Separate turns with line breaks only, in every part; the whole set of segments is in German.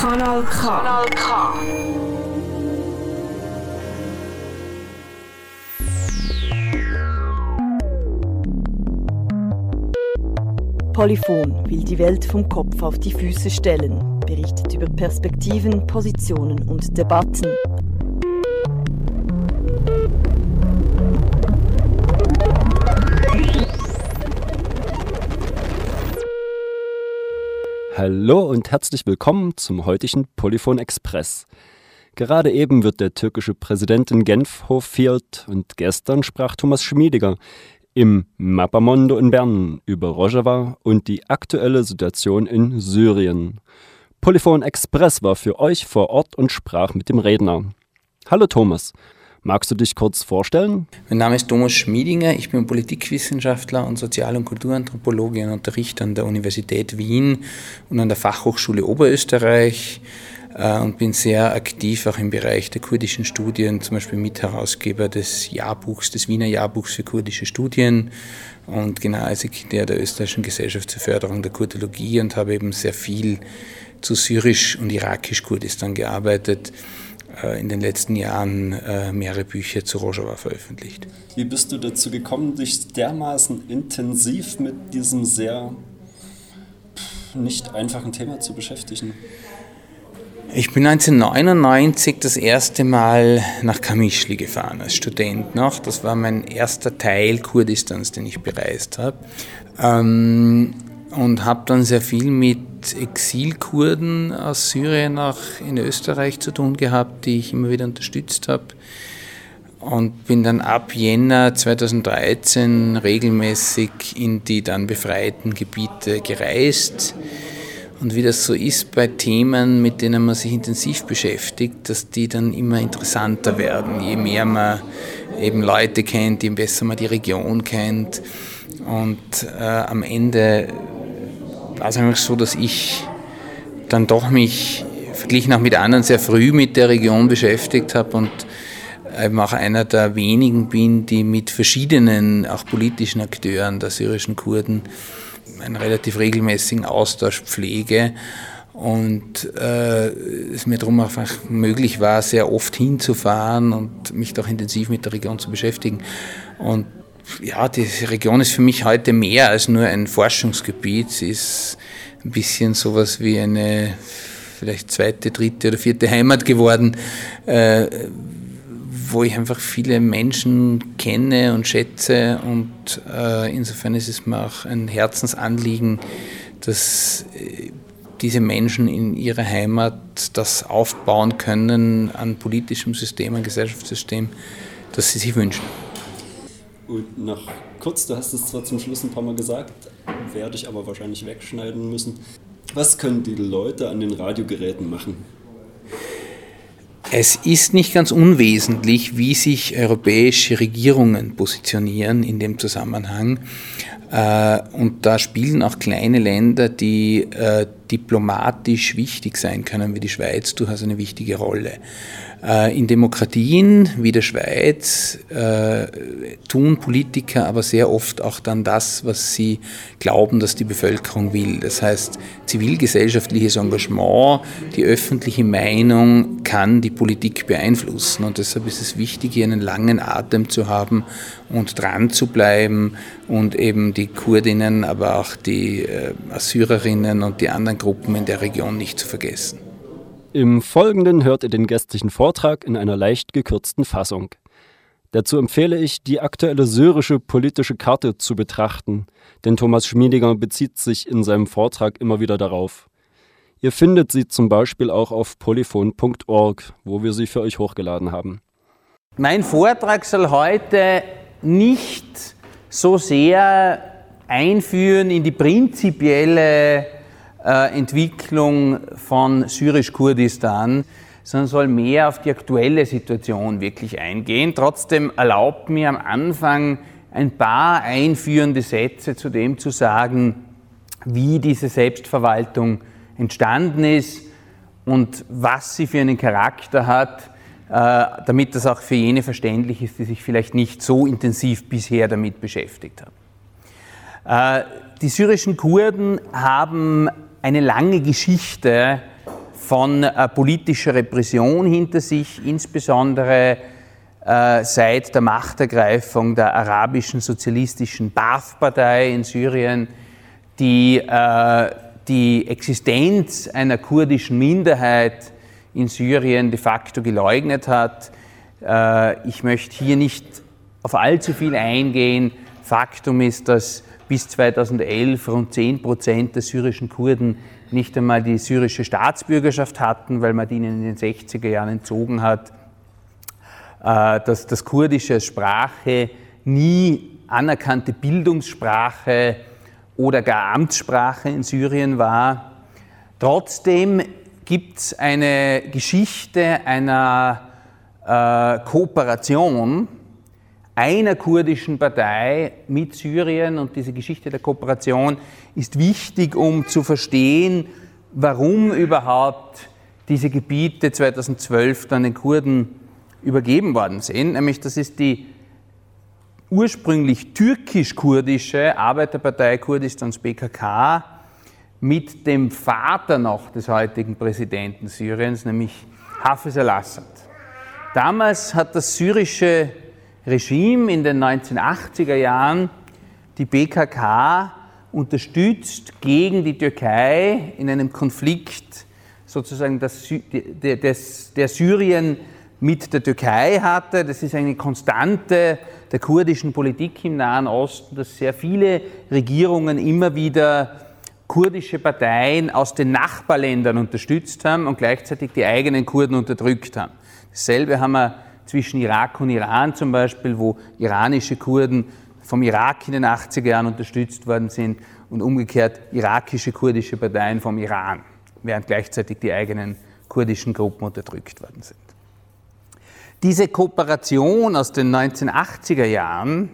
Kanal K. Kanal K. Polyphon will die Welt vom Kopf auf die Füße stellen, berichtet über Perspektiven, Positionen und Debatten.
Hallo und herzlich willkommen zum heutigen Polyphon Express. Gerade eben wird der türkische Präsident in Genf hofiert und gestern sprach Thomas Schmiediger im Mappamondo in Bern über Rojava und die aktuelle Situation in Syrien. Polyphon Express war für euch vor Ort und sprach mit dem Redner. Hallo Thomas, Magst du dich kurz vorstellen?
Mein Name ist Thomas Schmiedinger, ich bin Politikwissenschaftler und Sozial- und Kulturanthropologe und unterrichte an der Universität Wien und an der Fachhochschule Oberösterreich äh, und bin sehr aktiv auch im Bereich der kurdischen Studien, zum Beispiel Mitherausgeber des Jahrbuchs, des Wiener Jahrbuchs für kurdische Studien und Generalsekretär der Österreichischen Gesellschaft zur Förderung der Kurdologie und habe eben sehr viel zu syrisch und irakisch Kurdistan gearbeitet. Äh, in den letzten Jahren äh, mehrere Bücher zu Rojava veröffentlicht.
Wie bist du dazu gekommen, dich dermaßen intensiv mit diesem sehr nicht einfachen Thema zu beschäftigen?
Ich bin 1999 das erste Mal nach Kamischli gefahren, als Student noch. Das war mein erster Teil Kurdistans, den ich bereist habe. Ähm, und habe dann sehr viel mit Exilkurden aus Syrien auch in Österreich zu tun gehabt, die ich immer wieder unterstützt habe. Und bin dann ab Jänner 2013 regelmäßig in die dann befreiten Gebiete gereist. Und wie das so ist bei Themen, mit denen man sich intensiv beschäftigt, dass die dann immer interessanter werden. Je mehr man eben Leute kennt, je besser man die Region kennt. Und äh, am Ende war es eigentlich so, dass ich dann doch mich verglichen auch mit anderen sehr früh mit der Region beschäftigt habe und eben auch einer der wenigen bin, die mit verschiedenen, auch politischen Akteuren der syrischen Kurden einen relativ regelmäßigen Austausch pflege und äh, es mir darum einfach möglich war, sehr oft hinzufahren und mich doch intensiv mit der Region zu beschäftigen. Und ja, die Region ist für mich heute mehr als nur ein Forschungsgebiet. Sie ist ein bisschen sowas wie eine vielleicht zweite, dritte oder vierte Heimat geworden, äh, wo ich einfach viele Menschen kenne und schätze. Und äh, insofern ist es mir auch ein Herzensanliegen, dass äh, diese Menschen in ihrer Heimat das aufbauen können an politischem System, an Gesellschaftssystem, das sie sich wünschen.
Und noch kurz, du hast es zwar zum Schluss ein paar Mal gesagt, werde ich aber wahrscheinlich wegschneiden müssen. Was können die Leute an den Radiogeräten machen?
Es ist nicht ganz unwesentlich, wie sich europäische Regierungen positionieren in dem Zusammenhang. Äh, und da spielen auch kleine Länder, die äh, diplomatisch wichtig sein können, wie die Schweiz, durchaus eine wichtige Rolle. Äh, in Demokratien wie der Schweiz äh, tun Politiker aber sehr oft auch dann das, was sie glauben, dass die Bevölkerung will. Das heißt, zivilgesellschaftliches Engagement, die öffentliche Meinung kann die Politik beeinflussen. Und deshalb ist es wichtig, hier einen langen Atem zu haben und dran zu bleiben und eben die Kurdinnen, aber auch die äh, Assyrerinnen und die anderen Gruppen in der Region nicht zu vergessen.
Im Folgenden hört ihr den gestlichen Vortrag in einer leicht gekürzten Fassung. Dazu empfehle ich, die aktuelle syrische politische Karte zu betrachten, denn Thomas Schmiediger bezieht sich in seinem Vortrag immer wieder darauf. Ihr findet sie zum Beispiel auch auf polyphon.org, wo wir sie für euch hochgeladen haben.
Mein Vortrag soll heute nicht so sehr einführen in die prinzipielle äh, Entwicklung von Syrisch-Kurdistan, sondern soll mehr auf die aktuelle Situation wirklich eingehen. Trotzdem erlaubt mir am Anfang ein paar einführende Sätze zu dem zu sagen, wie diese Selbstverwaltung entstanden ist und was sie für einen Charakter hat, äh, damit das auch für jene verständlich ist, die sich vielleicht nicht so intensiv bisher damit beschäftigt haben. Äh, die syrischen Kurden haben eine lange Geschichte von äh, politischer Repression hinter sich, insbesondere äh, seit der Machtergreifung der arabischen sozialistischen Baath-Partei in Syrien, die äh, die Existenz einer kurdischen Minderheit in Syrien de facto geleugnet hat. Äh, ich möchte hier nicht auf allzu viel eingehen. Faktum ist, dass bis 2011 rund 10 Prozent der syrischen Kurden nicht einmal die syrische Staatsbürgerschaft hatten, weil man ihnen in den 60er Jahren entzogen hat. Äh, dass das Kurdische Sprache nie anerkannte Bildungssprache oder gar Amtssprache in Syrien war. Trotzdem gibt es eine Geschichte einer äh, Kooperation einer kurdischen Partei mit Syrien und diese Geschichte der Kooperation ist wichtig, um zu verstehen, warum überhaupt diese Gebiete 2012 dann den Kurden übergeben worden sind. Nämlich das ist die ursprünglich türkisch-kurdische Arbeiterpartei Kurdistans BKK mit dem Vater noch des heutigen Präsidenten Syriens, nämlich Hafez al-Assad. Damals hat das syrische Regime in den 1980er Jahren die BKK unterstützt gegen die Türkei in einem Konflikt sozusagen das, der, der Syrien mit der Türkei hatte. Das ist eine Konstante der kurdischen Politik im Nahen Osten, dass sehr viele Regierungen immer wieder kurdische Parteien aus den Nachbarländern unterstützt haben und gleichzeitig die eigenen Kurden unterdrückt haben. Dasselbe haben wir zwischen Irak und Iran zum Beispiel, wo iranische Kurden vom Irak in den 80er Jahren unterstützt worden sind und umgekehrt irakische kurdische Parteien vom Iran, während gleichzeitig die eigenen kurdischen Gruppen unterdrückt worden sind. Diese Kooperation aus den 1980er Jahren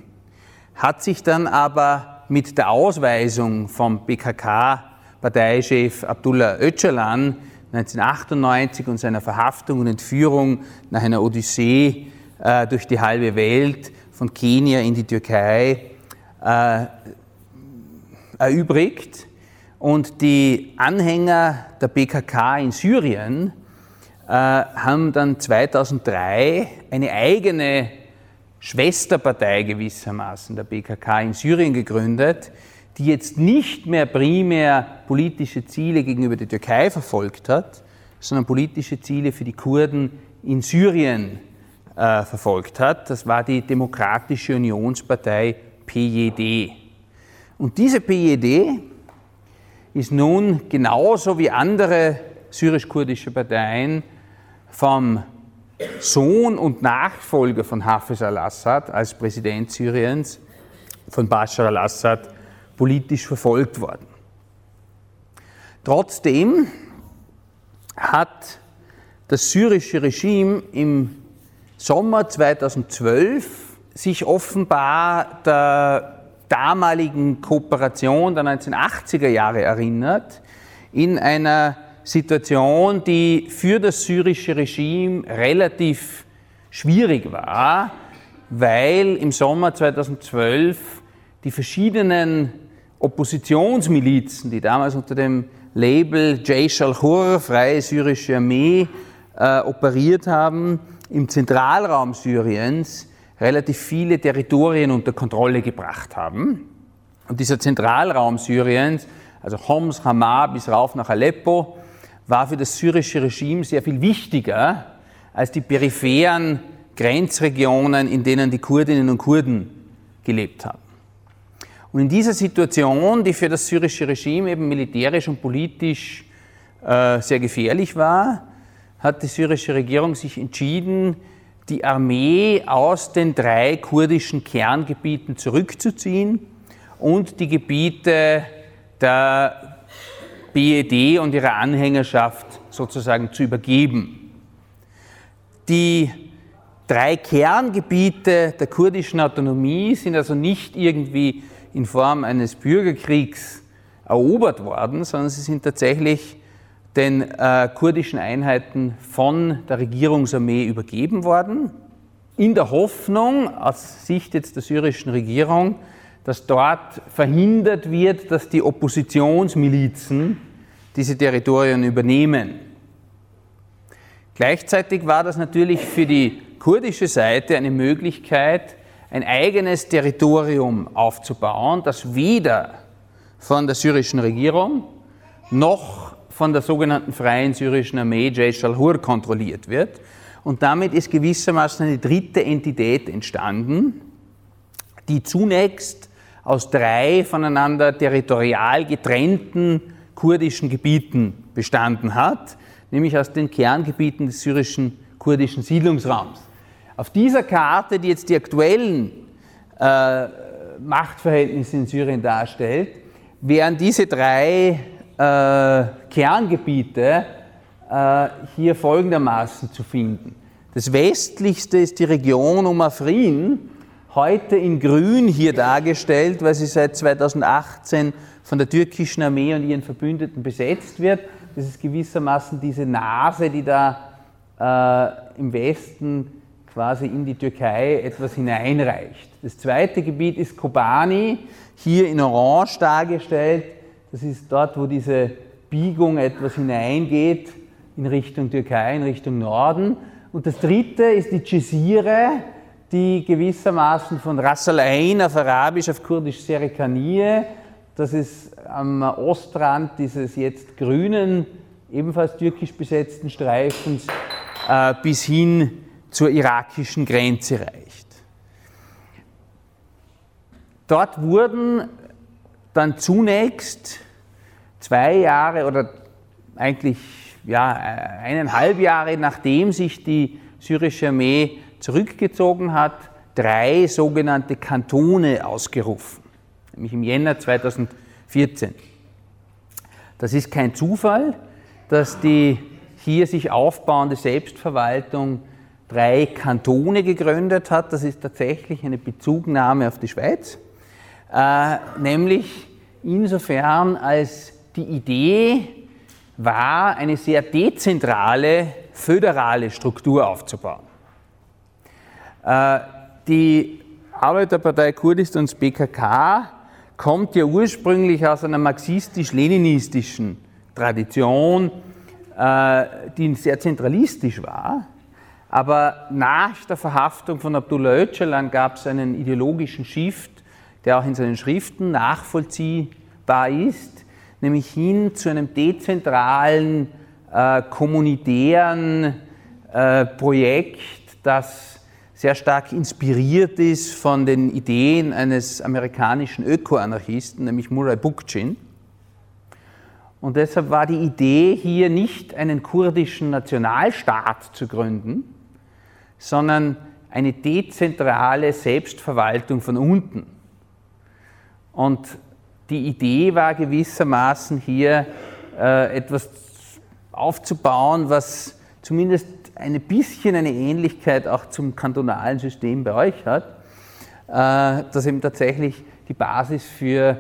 hat sich dann aber mit der Ausweisung vom PKK-Parteichef Abdullah Öcalan 1998 und seiner Verhaftung und Entführung nach einer Odyssee äh, durch die halbe Welt von Kenia in die Türkei äh, erübrigt. Und die Anhänger der PKK in Syrien äh, haben dann 2003 eine eigene Schwesterpartei gewissermaßen der PKK in Syrien gegründet, die jetzt nicht mehr primär politische Ziele gegenüber der Türkei verfolgt hat, sondern politische Ziele für die Kurden in Syrien äh, verfolgt hat. Das war die Demokratische Unionspartei PJD. Und diese PJD ist nun genauso wie andere syrisch-kurdische Parteien vom Sohn und Nachfolger von Hafez al-Assad als Präsident Syriens, von Bashar al-Assad, politisch verfolgt worden. Trotzdem hat das syrische Regime im Sommer 2012 sich offenbar der damaligen Kooperation der 1980er Jahre erinnert, in einer Situation, die für das syrische Regime relativ schwierig war, weil im Sommer 2012 die verschiedenen Oppositionsmilizen, die damals unter dem Label Jaish al-Hur, Freie Syrische Armee, äh, operiert haben, im Zentralraum Syriens relativ viele Territorien unter Kontrolle gebracht haben. Und dieser Zentralraum Syriens, also Homs, Hama bis rauf nach Aleppo, war für das syrische Regime sehr viel wichtiger als die peripheren Grenzregionen, in denen die Kurdinnen und Kurden gelebt haben. Und in dieser Situation, die für das syrische Regime eben militärisch und politisch äh, sehr gefährlich war, hat die syrische Regierung sich entschieden, die Armee aus den drei kurdischen Kerngebieten zurückzuziehen und die Gebiete der BED und ihrer Anhängerschaft sozusagen zu übergeben. Die drei Kerngebiete der kurdischen Autonomie sind also nicht irgendwie in Form eines Bürgerkriegs erobert worden, sondern sie sind tatsächlich den äh, kurdischen Einheiten von der Regierungsarmee übergeben worden, in der Hoffnung, aus Sicht jetzt der syrischen Regierung, dass dort verhindert wird, dass die Oppositionsmilizen diese Territorien übernehmen. Gleichzeitig war das natürlich für die kurdische Seite eine Möglichkeit, ein eigenes Territorium aufzubauen, das weder von der syrischen Regierung noch von der sogenannten Freien Syrischen Armee Jaish al-Hur kontrolliert wird. Und damit ist gewissermaßen eine dritte Entität entstanden, die zunächst aus drei voneinander territorial getrennten kurdischen Gebieten bestanden hat, nämlich aus den Kerngebieten des syrischen kurdischen Siedlungsraums. Auf dieser Karte, die jetzt die aktuellen äh, Machtverhältnisse in Syrien darstellt, wären diese drei äh, Kerngebiete äh, hier folgendermaßen zu finden. Das westlichste ist die Region um Afrin, heute in grün hier dargestellt, weil sie seit 2018 von der türkischen Armee und ihren Verbündeten besetzt wird. Das ist gewissermaßen diese Nase, die da äh, im Westen quasi in die Türkei etwas hineinreicht. Das zweite Gebiet ist Kobani, hier in Orange dargestellt. Das ist dort, wo diese Biegung etwas hineingeht in Richtung Türkei, in Richtung Norden. Und das dritte ist die Cesire, die gewissermaßen von Ras Al Ain auf Arabisch, auf Kurdisch Serikanie, das ist am Ostrand dieses jetzt grünen, ebenfalls türkisch besetzten Streifens, äh, bis hin zur irakischen Grenze reicht. Dort wurden dann zunächst zwei Jahre oder eigentlich ja, eineinhalb Jahre nachdem sich die syrische Armee zurückgezogen hat, drei sogenannte Kantone ausgerufen, nämlich im Jänner 2014. Das ist kein Zufall, dass die hier sich aufbauende Selbstverwaltung drei Kantone gegründet hat. Das ist tatsächlich eine Bezugnahme auf die Schweiz, äh, nämlich insofern als die Idee war, eine sehr dezentrale, föderale Struktur aufzubauen. Äh, die Arbeiterpartei Kurdistans BKK kommt ja ursprünglich aus einer marxistisch-leninistischen Tradition, äh, die sehr zentralistisch war. Aber nach der Verhaftung von Abdullah Öcalan gab es einen ideologischen Shift, der auch in seinen Schriften nachvollziehbar ist, nämlich hin zu einem dezentralen, äh, kommunitären äh, Projekt, das sehr stark inspiriert ist von den Ideen eines amerikanischen Ökoanarchisten, nämlich Murray Bookchin. Und deshalb war die Idee hier nicht einen kurdischen Nationalstaat zu gründen, sondern eine dezentrale Selbstverwaltung von unten. Und die Idee war gewissermaßen hier äh, etwas aufzubauen, was zumindest ein bisschen eine Ähnlichkeit auch zum kantonalen System bei euch hat, äh, das eben tatsächlich die Basis für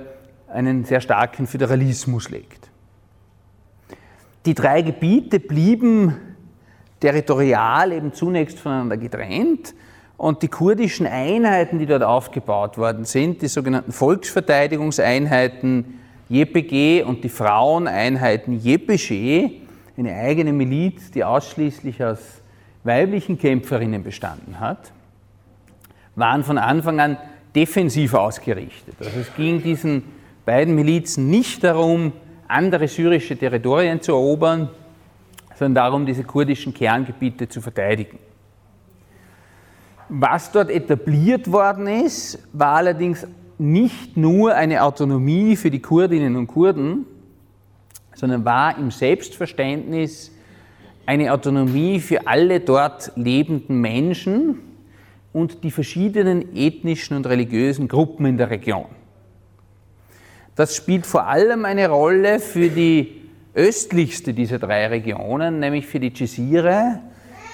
einen sehr starken Föderalismus legt. Die drei Gebiete blieben territorial eben zunächst voneinander getrennt. Und die kurdischen Einheiten, die dort aufgebaut worden sind, die sogenannten Volksverteidigungseinheiten JPG und die Fraueneinheiten JPG, eine eigene Miliz, die ausschließlich aus weiblichen Kämpferinnen bestanden hat, waren von Anfang an defensiv ausgerichtet. Also es ging diesen beiden Milizen nicht darum, andere syrische Territorien zu erobern, sondern darum, diese kurdischen Kerngebiete zu verteidigen. Was dort etabliert worden ist, war allerdings nicht nur eine Autonomie für die Kurdinnen und Kurden, sondern war im Selbstverständnis eine Autonomie für alle dort lebenden Menschen und die verschiedenen ethnischen und religiösen Gruppen in der Region. Das spielt vor allem eine Rolle für die östlichste dieser drei Regionen, nämlich für die Cesire,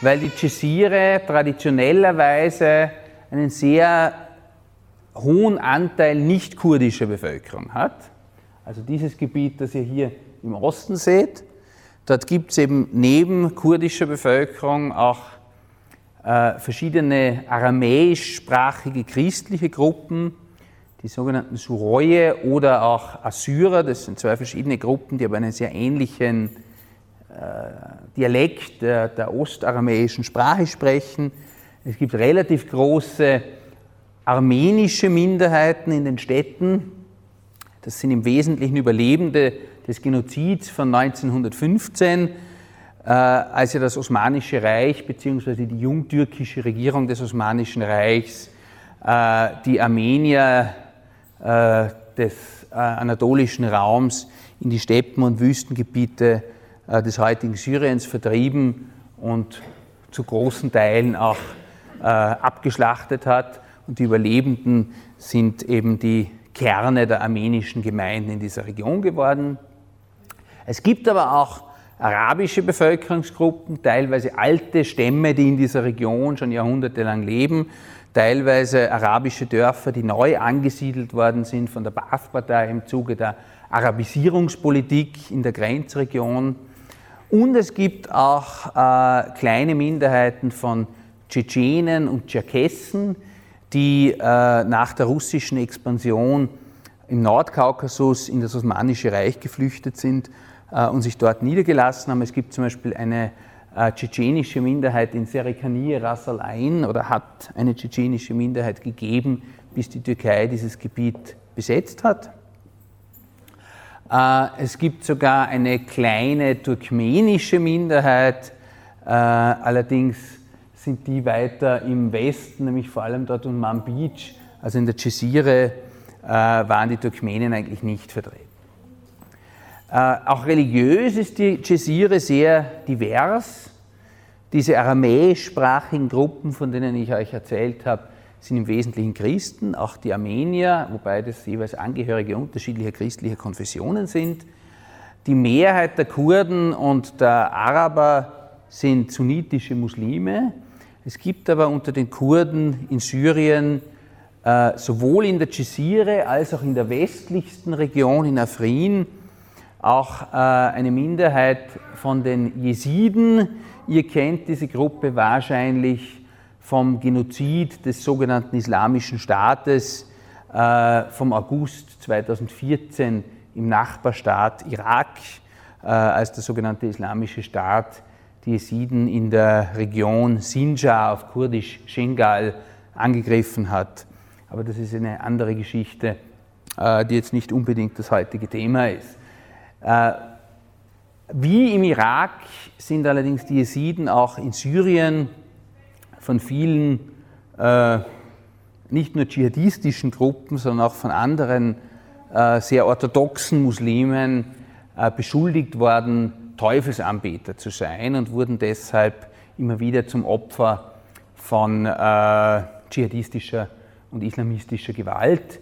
weil die Cesire traditionellerweise einen sehr hohen Anteil nicht kurdischer Bevölkerung hat. Also dieses Gebiet, das ihr hier im Osten seht, dort gibt es eben neben kurdischer Bevölkerung auch äh, verschiedene aramäischsprachige christliche Gruppen, die sogenannten Suroye oder auch Assyrer. Das sind zwei verschiedene Gruppen, die aber einen sehr ähnlichen äh, Dialekt der, der ostaramäischen Sprache sprechen. Es gibt relativ große armenische Minderheiten in den Städten. Das sind im Wesentlichen Überlebende des Genozids von 1915, äh, als ja das Osmanische Reich bzw. die jungtürkische Regierung des Osmanischen Reichs äh, die Armenier des äh, anatolischen Raums in die Steppen und Wüstengebiete äh, des heutigen Syriens vertrieben und zu großen Teilen auch äh, abgeschlachtet hat. Und die Überlebenden sind eben die Kerne der armenischen Gemeinden in dieser Region geworden. Es gibt aber auch arabische Bevölkerungsgruppen, teilweise alte Stämme, die in dieser Region schon jahrhundertelang leben, teilweise arabische Dörfer, die neu angesiedelt worden sind von der Baath-Partei im Zuge der Arabisierungspolitik in der Grenzregion. Und es gibt auch äh, kleine Minderheiten von Tschetschenen und Tscherkessen, die äh, nach der russischen Expansion im Nordkaukasus in das Osmanische Reich geflüchtet sind äh, und sich dort niedergelassen haben. Es gibt zum Beispiel eine äh, tschetschenische Minderheit in Serikanie, Ras Al Ain, oder hat eine tschetschenische Minderheit gegeben, bis die Türkei dieses Gebiet besetzt hat. Äh, es gibt sogar eine kleine turkmenische Minderheit, äh, allerdings sind die weiter im Westen, nämlich vor allem dort um Manbij, also in der Cesire, äh, waren die Turkmenen eigentlich nicht vertreten. Auch religiös ist die Cesire sehr divers. Diese aramäischsprachigen Gruppen, von denen ich euch erzählt habe, sind im Wesentlichen Christen, auch die Armenier, wobei das jeweils Angehörige unterschiedlicher christlicher Konfessionen sind. Die Mehrheit der Kurden und der Araber sind sunnitische Muslime. Es gibt aber unter den Kurden in Syrien äh, sowohl in der Jezire als auch in der westlichsten Region in Afrin auch äh, eine Minderheit von den Jesiden. Ihr kennt diese Gruppe wahrscheinlich vom Genozid des sogenannten Islamischen Staates äh, vom August 2014 im Nachbarstaat Irak, äh, als der sogenannte Islamische Staat die Jesiden in der Region Sinjar auf Kurdisch Shengal angegriffen hat. Aber das ist eine andere Geschichte, die jetzt nicht unbedingt das heutige Thema ist. Äh, wie im Irak sind allerdings die Jesiden auch in Syrien von vielen äh, nicht nur dschihadistischen Gruppen, sondern auch von anderen äh, sehr orthodoxen Muslimen beschuldigt worden, Teufelsanbeter zu sein und wurden deshalb immer wieder zum Opfer von äh, dschihadistischer und islamistischer Gewalt.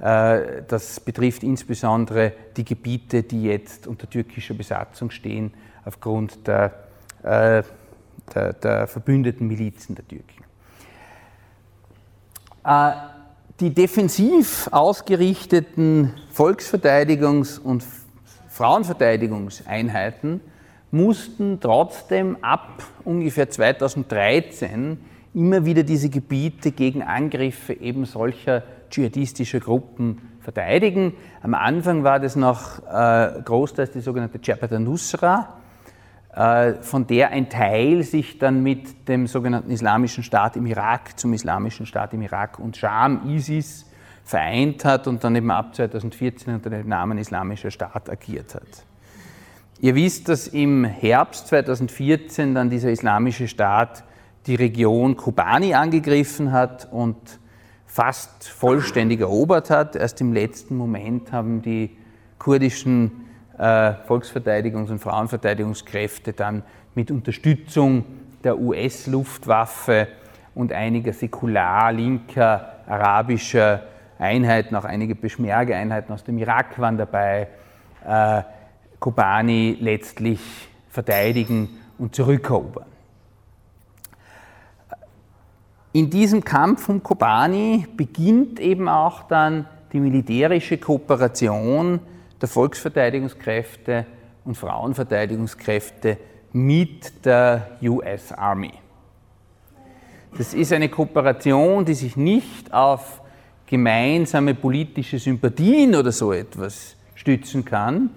Äh, das betrifft insbesondere die Gebiete, die jetzt unter türkischer Besatzung stehen, aufgrund der äh, der, der verbündeten Milizen der Türken. Äh, die defensiv ausgerichteten Volksverteidigungs- und Frauenverteidigungseinheiten mussten trotzdem ab ungefähr 2013 immer wieder diese Gebiete gegen Angriffe eben solcher dschihadistischer Gruppen verteidigen. Am Anfang war das noch äh, großteils die sogenannte Jabhat al-Nusra, äh, von der ein Teil sich dann mit dem sogenannten Islamischen Staat im Irak zum Islamischen Staat im Irak und Scham, ISIS, vereint hat und dann eben ab 2014 unter dem Namen Islamischer Staat agiert hat. Ihr wisst, dass im Herbst 2014 dann dieser Islamische Staat die Region Kobani angegriffen hat und fast vollständig erobert hat. Erst im letzten Moment haben die kurdischen äh, Volksverteidigungs- und Frauenverteidigungskräfte dann mit Unterstützung der US-Luftwaffe und einiger säkular linker arabischer Einheiten, auch einige Peschmerga-Einheiten aus dem Irak waren dabei, äh, Kobani letztlich verteidigen und zurückerobern. In diesem Kampf um Kobani beginnt eben auch dann die militärische Kooperation der Volksverteidigungskräfte und Frauenverteidigungskräfte mit der US Army. Das ist eine Kooperation, die sich nicht auf gemeinsame politische Sympathien oder so etwas stützen kann,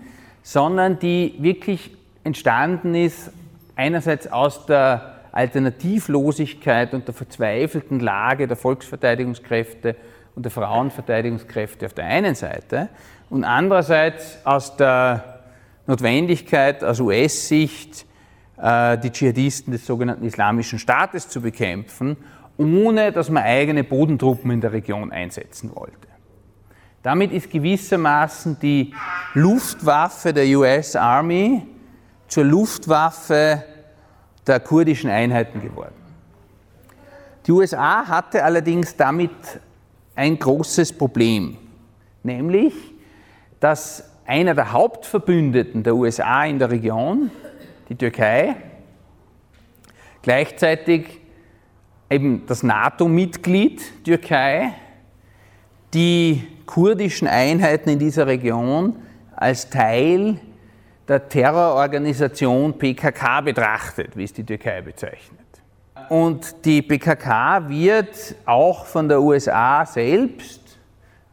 sondern die wirklich entstanden ist einerseits aus der Alternativlosigkeit und der verzweifelten Lage der Volksverteidigungskräfte und der Frauenverteidigungskräfte auf der einen Seite und andererseits aus der Notwendigkeit aus US-Sicht äh, die Dschihadisten des sogenannten Islamischen Staates zu bekämpfen, ohne dass man eigene Bodentruppen in der Region einsetzen wollte. Damit ist gewissermaßen die Luftwaffe der US Army zur Luftwaffe der kurdischen Einheiten geworden. Die USA hatte allerdings damit ein großes Problem, nämlich dass einer der Hauptverbündeten der USA in der Region, die Türkei, gleichzeitig eben das NATO-Mitglied Türkei, die kurdischen Einheiten in dieser Region als Teil der Terrororganisation PKK betrachtet, wie es die Türkei bezeichnet. Und die PKK wird auch von der USA selbst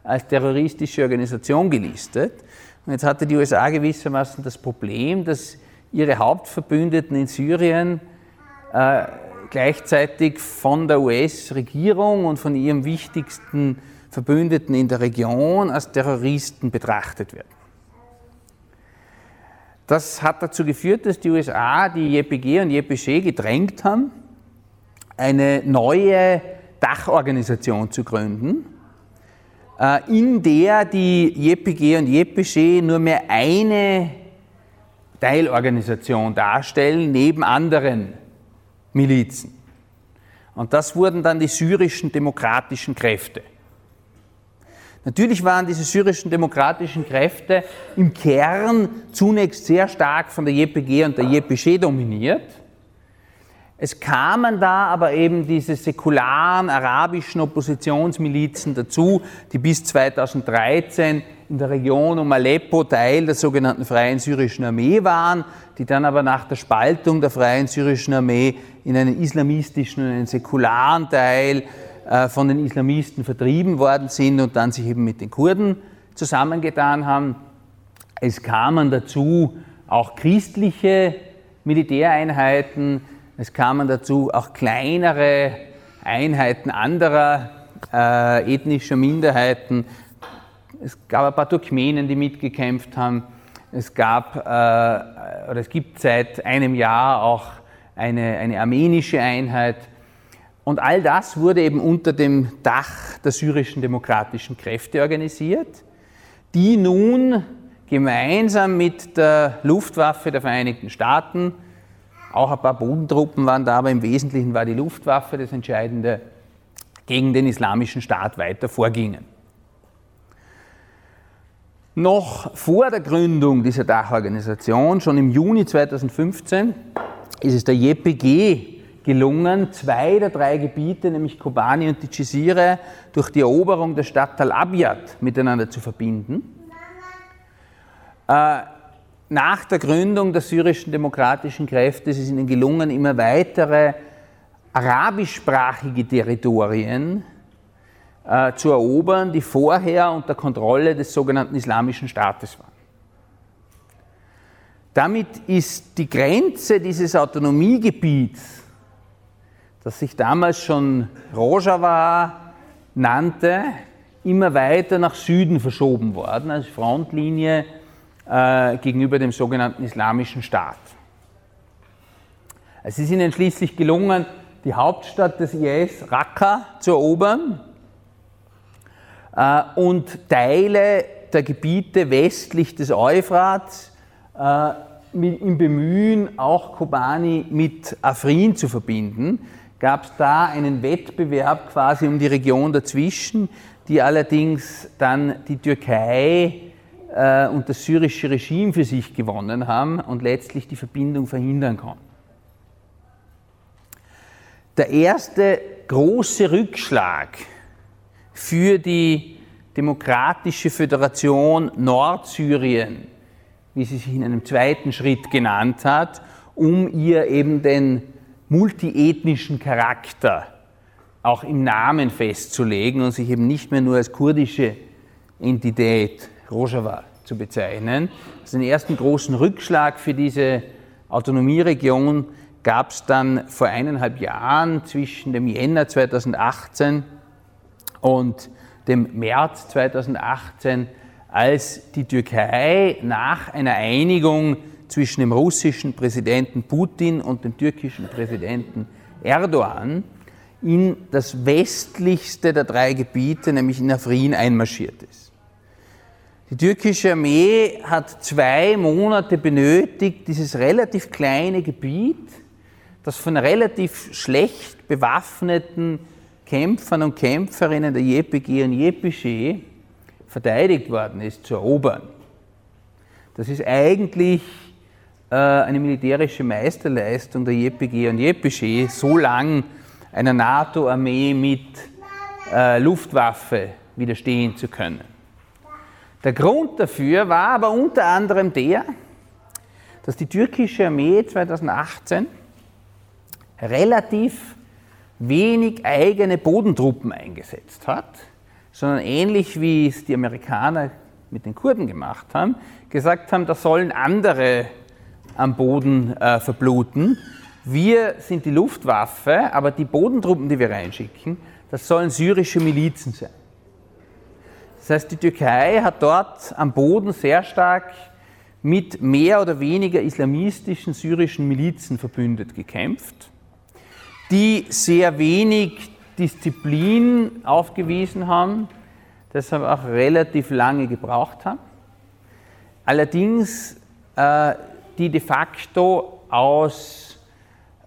als terroristische Organisation gelistet. Und jetzt hatte die USA gewissermaßen das Problem, dass ihre Hauptverbündeten in Syrien äh, gleichzeitig von der US-Regierung und von ihrem wichtigsten Verbündeten in der Region als Terroristen betrachtet werden. Das hat dazu geführt, dass die USA die JPG und JPG gedrängt haben, eine neue Dachorganisation zu gründen, äh, in der die JPG und JPG nur mehr eine Teilorganisation darstellen, neben anderen Milizen. Und das wurden dann die syrischen demokratischen Kräfte. Natürlich waren diese syrischen demokratischen Kräfte im Kern zunächst sehr stark von der JPG und der JPG dominiert. Es kamen da aber eben diese säkularen arabischen Oppositionsmilizen dazu, die bis 2013 in der Region um Aleppo Teil der sogenannten Freien Syrischen Armee waren, die dann aber nach der Spaltung der Freien Syrischen Armee in einen islamistischen und einen säkularen Teil von den Islamisten vertrieben worden sind und dann sich eben mit den Kurden zusammengetan haben. Es kamen dazu auch christliche Militäreinheiten, es kamen dazu auch kleinere Einheiten anderer äh, ethnischer Minderheiten. Es gab ein paar Turkmenen, die mitgekämpft haben. Es gab äh, oder es gibt seit einem Jahr auch eine, eine armenische Einheit. Und all das wurde eben unter dem Dach der syrischen demokratischen Kräfte organisiert, die nun gemeinsam mit der Luftwaffe der Vereinigten Staaten, auch ein paar Bodentruppen waren da, aber im Wesentlichen war die Luftwaffe das Entscheidende, gegen den islamischen Staat weiter vorgingen. Noch vor der Gründung dieser Dachorganisation, schon im Juni 2015, ist es der JPG gelungen, zwei der drei Gebiete, nämlich Kobani und die Cizire, durch die Eroberung der Stadt Tal-Abyad miteinander zu verbinden. Äh, nach der Gründung der syrischen demokratischen Kräfte ist es ihnen gelungen, immer weitere arabischsprachige Territorien äh, zu erobern, die vorher unter Kontrolle des sogenannten Islamischen Staates waren. Damit ist die Grenze dieses Autonomiegebiets das sich damals schon Rojava nannte, immer weiter nach Süden verschoben worden, als Frontlinie äh, gegenüber dem sogenannten Islamischen Staat. Es ist ihnen schließlich gelungen, die Hauptstadt des IS, Raqqa, zu erobern äh, und Teile der Gebiete westlich des Euphrats äh, im Bemühen, auch Kobani mit Afrin zu verbinden, gab es da einen Wettbewerb quasi um die Region dazwischen, die allerdings dann die Türkei äh, und das syrische Regime für sich gewonnen haben und letztlich die Verbindung verhindern konnten. Der erste große Rückschlag für die Demokratische Föderation Nordsyrien, wie sie sich in einem zweiten Schritt genannt hat, um ihr eben den multiethnischen Charakter auch im Namen festzulegen und sich eben nicht mehr nur als kurdische Entität Rojava zu bezeichnen. Also den ersten großen Rückschlag für diese Autonomieregion gab es dann vor eineinhalb Jahren zwischen dem Jänner 2018 und dem März 2018, als die Türkei nach einer Einigung zwischen dem russischen Präsidenten Putin und dem türkischen Präsidenten Erdogan in das westlichste der drei Gebiete, nämlich in Afrin, einmarschiert ist. Die türkische Armee hat zwei Monate benötigt, dieses relativ kleine Gebiet, das von relativ schlecht bewaffneten Kämpfern und Kämpferinnen der JPG und JPG verteidigt worden ist, zu erobern. Das ist eigentlich eine militärische Meisterleistung der JPG und JPG, so lang einer NATO-Armee mit äh, Luftwaffe widerstehen zu können. Der Grund dafür war aber unter anderem der, dass die türkische Armee 2018 relativ wenig eigene Bodentruppen eingesetzt hat, sondern ähnlich wie es die Amerikaner mit den Kurden gemacht haben, gesagt haben, da sollen andere am Boden äh, verbluten. Wir sind die Luftwaffe, aber die Bodentruppen, die wir reinschicken, das sollen syrische Milizen sein. Das heißt, die Türkei hat dort am Boden sehr stark mit mehr oder weniger islamistischen syrischen Milizen verbündet gekämpft, die sehr wenig Disziplin aufgewiesen haben, deshalb auch relativ lange gebraucht haben. Allerdings äh, die de facto aus,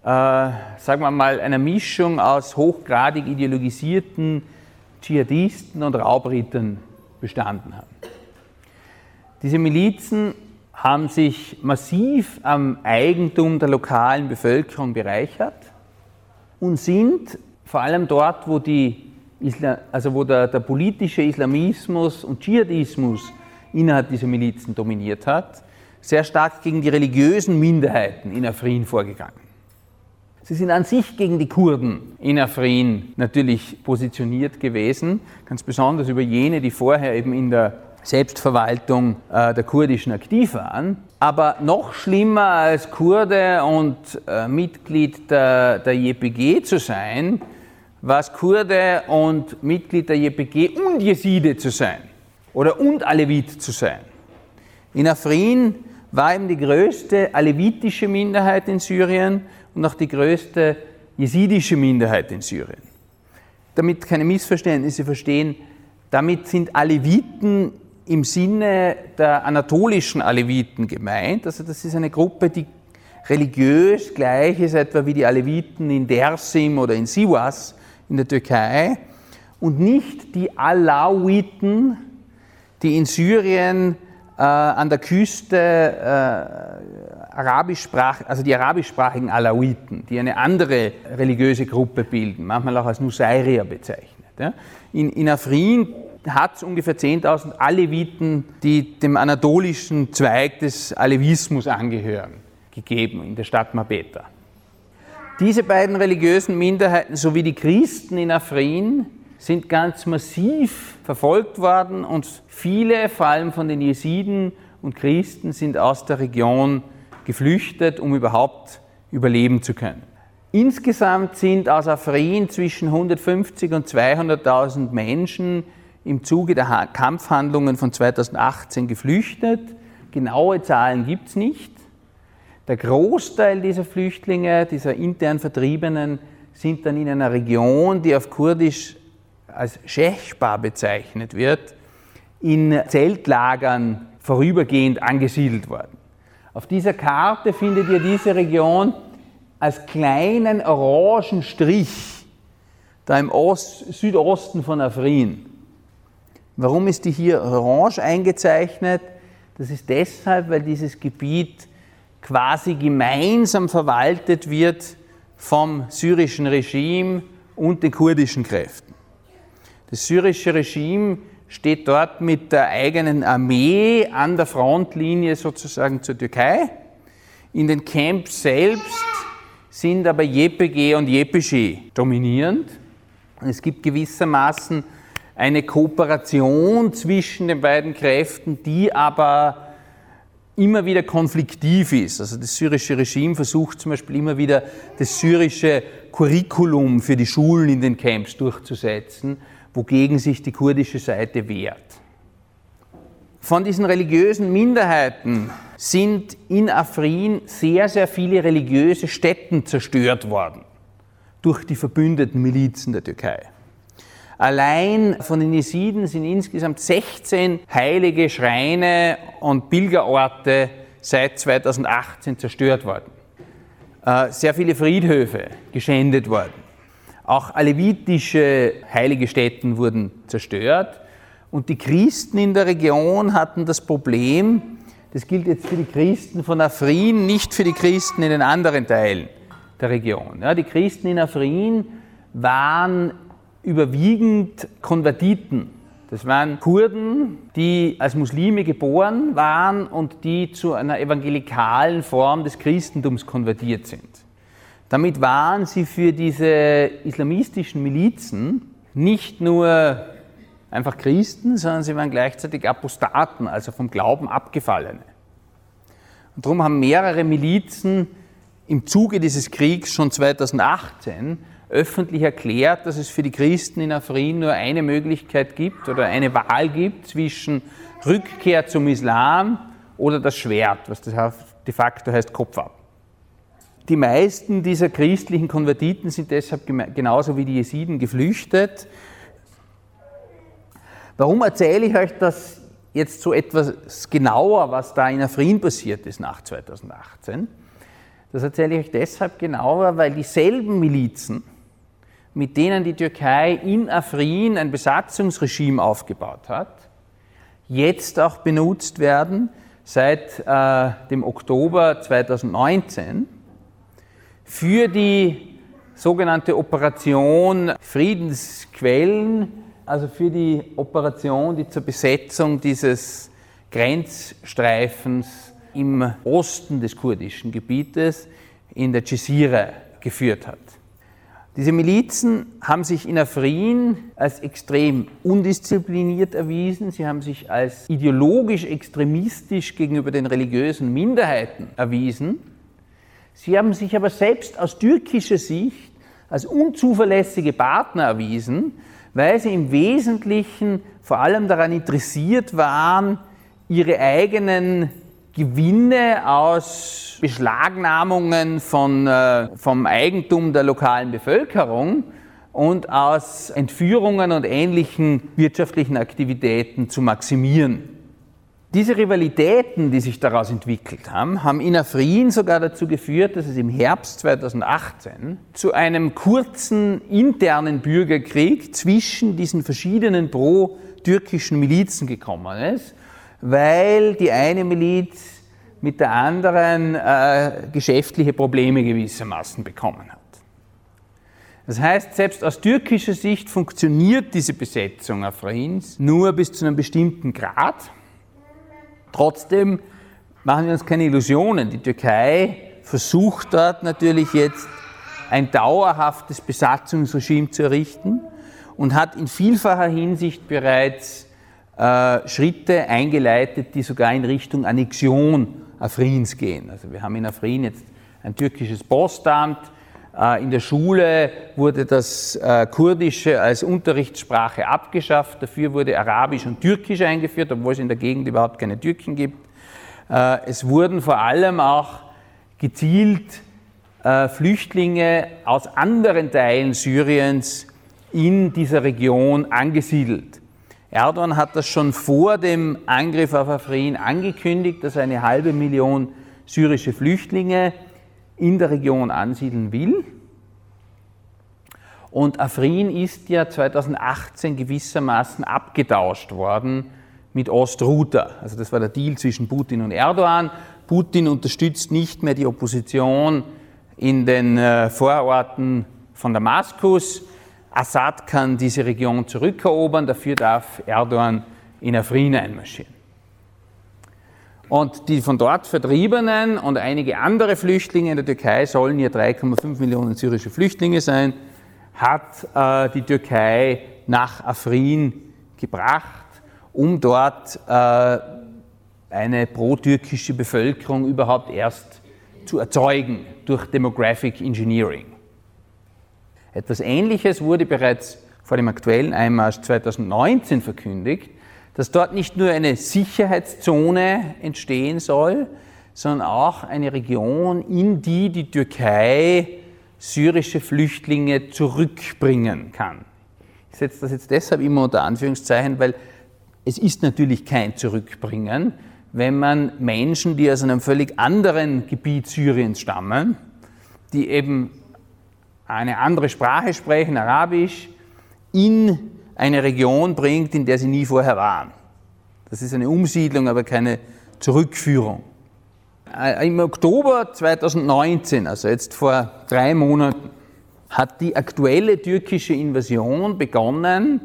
äh, sagen wir mal, einer Mischung aus hochgradig ideologisierten Dschihadisten und Raubrittern bestanden haben. Diese Milizen haben sich massiv am Eigentum der lokalen Bevölkerung bereichert und sind vor allem dort, wo, die Isla also wo der, der politische Islamismus und Dschihadismus innerhalb dieser Milizen dominiert hat, sehr stark gegen die religiösen Minderheiten in Afrin vorgegangen. Sie sind an sich gegen die Kurden in Afrin natürlich positioniert gewesen, ganz besonders über jene, die vorher eben in der Selbstverwaltung äh, der Kurdischen aktiv waren. Aber noch schlimmer als Kurde und äh, Mitglied der, der JPG zu sein, war es Kurde und Mitglied der JPG und Jeside zu sein oder und Alevit zu sein. In Afrin war eben die größte alevitische Minderheit in Syrien und auch die größte jesidische Minderheit in Syrien. Damit keine Missverständnisse verstehen, damit sind Aleviten im Sinne der anatolischen Aleviten gemeint. Also das ist eine Gruppe, die religiös gleich ist, etwa wie die Aleviten in Dersim oder in Siwas in der Türkei und nicht die Alawiten, die in Syrien an der Küste äh, arabischsprach, also die arabischsprachigen Alawiten, die eine andere religiöse Gruppe bilden, manchmal auch als Nusayrier bezeichnet. Ja. In, in Afrin hat es ungefähr 10.000 Aleviten, die dem anatolischen Zweig des Alevismus angehören, gegeben in der Stadt Mabeta. Diese beiden religiösen Minderheiten sowie die Christen in Afrin sind ganz massiv verfolgt worden und viele, vor allem von den Jesiden und Christen, sind aus der Region geflüchtet, um überhaupt überleben zu können. Insgesamt sind aus Afrin zwischen 150 und 200.000 Menschen im Zuge der Kampfhandlungen von 2018 geflüchtet. Genaue Zahlen gibt es nicht. Der Großteil dieser Flüchtlinge, dieser intern Vertriebenen, sind dann in einer Region, die auf Kurdisch als Schechbar bezeichnet wird, in Zeltlagern vorübergehend angesiedelt worden. Auf dieser Karte findet ihr diese Region als kleinen orangen Strich da im Ost, Südosten von Afrin. Warum ist die hier orange eingezeichnet? Das ist deshalb, weil dieses Gebiet quasi gemeinsam verwaltet wird vom syrischen Regime und den kurdischen Kräften. Das syrische Regime steht dort mit der eigenen Armee an der Frontlinie sozusagen zur Türkei. In den Camps selbst sind aber JPG und JPG dominierend. Es gibt gewissermaßen eine Kooperation zwischen den beiden Kräften, die aber immer wieder konfliktiv ist. Also das syrische Regime versucht zum Beispiel immer wieder das syrische Curriculum für die Schulen in den Camps durchzusetzen, wogegen sich die kurdische Seite wehrt. Von diesen religiösen Minderheiten sind in Afrin sehr, sehr viele religiöse Stätten zerstört worden durch die verbündeten Milizen der Türkei. Allein von den Jesiden sind insgesamt 16 heilige Schreine und Pilgerorte seit 2018 zerstört worden. Äh, sehr viele Friedhöfe geschändet worden. Auch alevitische heilige Stätten wurden zerstört. Und die Christen in der Region hatten das Problem, das gilt jetzt für die Christen von Afrin, nicht für die Christen in den anderen Teilen der Region. Ja, die Christen in Afrin waren überwiegend Konvertiten. Das waren Kurden, die als Muslime geboren waren und die zu einer evangelikalen Form des Christentums konvertiert sind. Damit waren sie für diese islamistischen Milizen nicht nur einfach Christen, sondern sie waren gleichzeitig Apostaten, also vom Glauben abgefallene. Und darum haben mehrere Milizen im Zuge dieses Kriegs schon 2018 öffentlich erklärt, dass es für die Christen in Afrin nur eine Möglichkeit gibt oder eine Wahl gibt zwischen Rückkehr zum Islam oder das Schwert, was de facto heißt Kopf ab. Die meisten dieser christlichen Konvertiten sind deshalb genauso wie die Jesiden geflüchtet. Warum erzähle ich euch das jetzt so etwas genauer, was da in Afrin passiert ist nach 2018? Das erzähle ich euch deshalb genauer, weil dieselben Milizen, mit denen die Türkei in Afrin ein Besatzungsregime aufgebaut hat, jetzt auch benutzt werden seit äh, dem Oktober 2019 für die sogenannte Operation Friedensquellen, also für die Operation, die zur Besetzung dieses Grenzstreifens im Osten des kurdischen Gebietes in der Jezira geführt hat. Diese Milizen haben sich in Afrin als extrem undiszipliniert erwiesen. Sie haben sich als ideologisch extremistisch gegenüber den religiösen Minderheiten erwiesen. Sie haben sich aber selbst aus türkischer Sicht als unzuverlässige Partner erwiesen, weil sie im Wesentlichen vor allem daran interessiert waren, ihre eigenen Gewinne aus Beschlagnahmungen von, äh, vom Eigentum der lokalen Bevölkerung und aus Entführungen und ähnlichen wirtschaftlichen Aktivitäten zu maximieren. Diese Rivalitäten, die sich daraus entwickelt haben, haben in Afrin sogar dazu geführt, dass es im Herbst 2018 zu einem kurzen internen Bürgerkrieg zwischen diesen verschiedenen pro-türkischen Milizen gekommen ist weil die eine Miliz mit der anderen äh, geschäftliche Probleme gewissermaßen bekommen hat. Das heißt, selbst aus türkischer Sicht funktioniert diese Besetzung Afrins nur bis zu einem bestimmten Grad. Trotzdem machen wir uns keine Illusionen. Die Türkei versucht dort natürlich jetzt ein dauerhaftes Besatzungsregime zu errichten und hat in vielfacher Hinsicht bereits äh, Schritte eingeleitet, die sogar in Richtung Annexion Afrins gehen. Also wir haben in Afrin jetzt ein türkisches Postamt. Äh, in der Schule wurde das äh, Kurdische als Unterrichtssprache abgeschafft. Dafür wurde Arabisch und Türkisch eingeführt, obwohl es in der Gegend überhaupt keine Türken gibt. Es wurden vor allem auch gezielt Flüchtlinge aus anderen Teilen Syriens in dieser Region angesiedelt. Erdogan hat das schon vor dem Angriff auf Afrin angekündigt, dass eine halbe Million syrische Flüchtlinge in der Region ansiedeln will. Und Afrin ist ja 2018 gewissermaßen abgetauscht worden mit Ostruta. Also das war der Deal zwischen Putin und Erdogan. Putin unterstützt nicht mehr die Opposition in den äh, Vororten von Damaskus. Assad kann diese Region zurückerobern, dafür darf Erdogan in Afrin einmarschieren. Und die von dort Vertriebenen und einige andere Flüchtlinge in der Türkei sollen hier 3,5 Millionen syrische Flüchtlinge sein, hat äh, die Türkei nach Afrin gebracht, um dort äh, eine pro-türkische Bevölkerung überhaupt erst zu erzeugen durch Demographic Engineering. Etwas Ähnliches wurde bereits vor dem aktuellen Einmarsch 2019 verkündigt, dass dort nicht nur eine Sicherheitszone entstehen soll, sondern auch eine Region, in die die Türkei syrische Flüchtlinge zurückbringen kann. Ich setze das jetzt deshalb immer unter Anführungszeichen, weil es ist natürlich kein Zurückbringen, wenn man Menschen, die aus einem völlig anderen Gebiet Syriens stammen, die eben eine andere Sprache sprechen, Arabisch, in eine Region bringt, in der sie nie vorher waren. Das ist eine Umsiedlung, aber keine Zurückführung. Äh, Im Oktober 2019, also jetzt vor drei Monaten, hat die aktuelle türkische Invasion begonnen,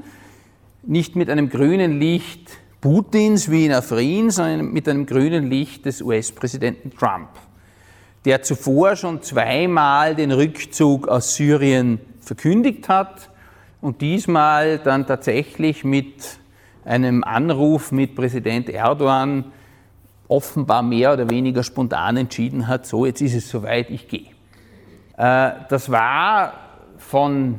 nicht mit einem grünen Licht Putins wie in Afrin, sondern mit einem grünen Licht des US-Präsidenten Trump, der zuvor schon zweimal den Rückzug aus Syrien verkündigt hat und diesmal dann tatsächlich mit einem Anruf mit Präsident Erdogan offenbar mehr oder weniger spontan entschieden hat, so jetzt ist es soweit, ich gehe. Äh, das war von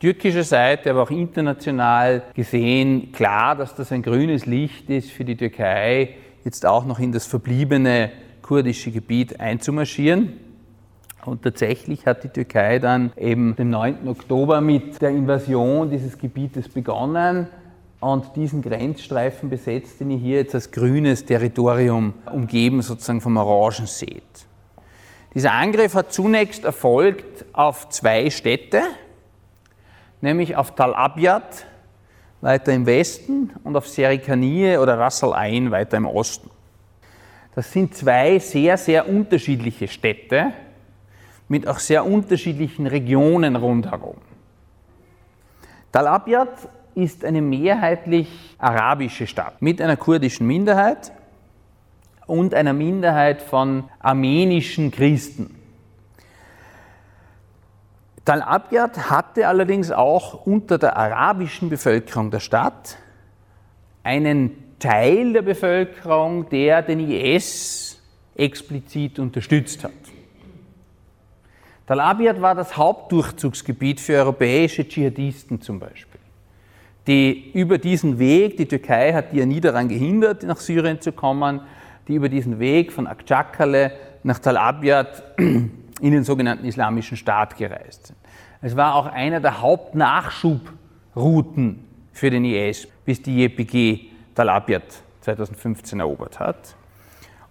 türkischer Seite, aber auch international gesehen klar, dass das ein grünes Licht ist für die Türkei, jetzt auch noch in das verbliebene kurdische Gebiet einzumarschieren. Und tatsächlich hat die Türkei dann eben den 9. Oktober mit der Invasion dieses Gebietes begonnen und diesen Grenzstreifen besetzt, den ihr hier jetzt als grünes Territorium umgeben sozusagen vom Orangen seht. Dieser Angriff hat zunächst erfolgt auf zwei Städte, nämlich auf Tal Abyad weiter im Westen und auf Serikanie oder Ras Al Ain weiter im Osten. Das sind zwei sehr, sehr unterschiedliche Städte mit auch sehr unterschiedlichen Regionen rundherum. Tal Abyad ist eine mehrheitlich arabische Stadt mit einer kurdischen Minderheit und einer Minderheit von armenischen Christen. Tal Abyad hatte allerdings auch unter der arabischen Bevölkerung der Stadt einen Teil der Bevölkerung, der den IS explizit unterstützt hat. Tal Abyad war das Hauptdurchzugsgebiet für europäische Dschihadisten zum Beispiel, die über diesen Weg, die Türkei hat die ja nie daran gehindert, nach Syrien zu kommen, die über diesen Weg von Akçakale nach Tal Abyad in den sogenannten Islamischen Staat gereist sind. Es war auch einer der Hauptnachschubrouten für den IS, bis die JPG Tal Abyad 2015 erobert hat.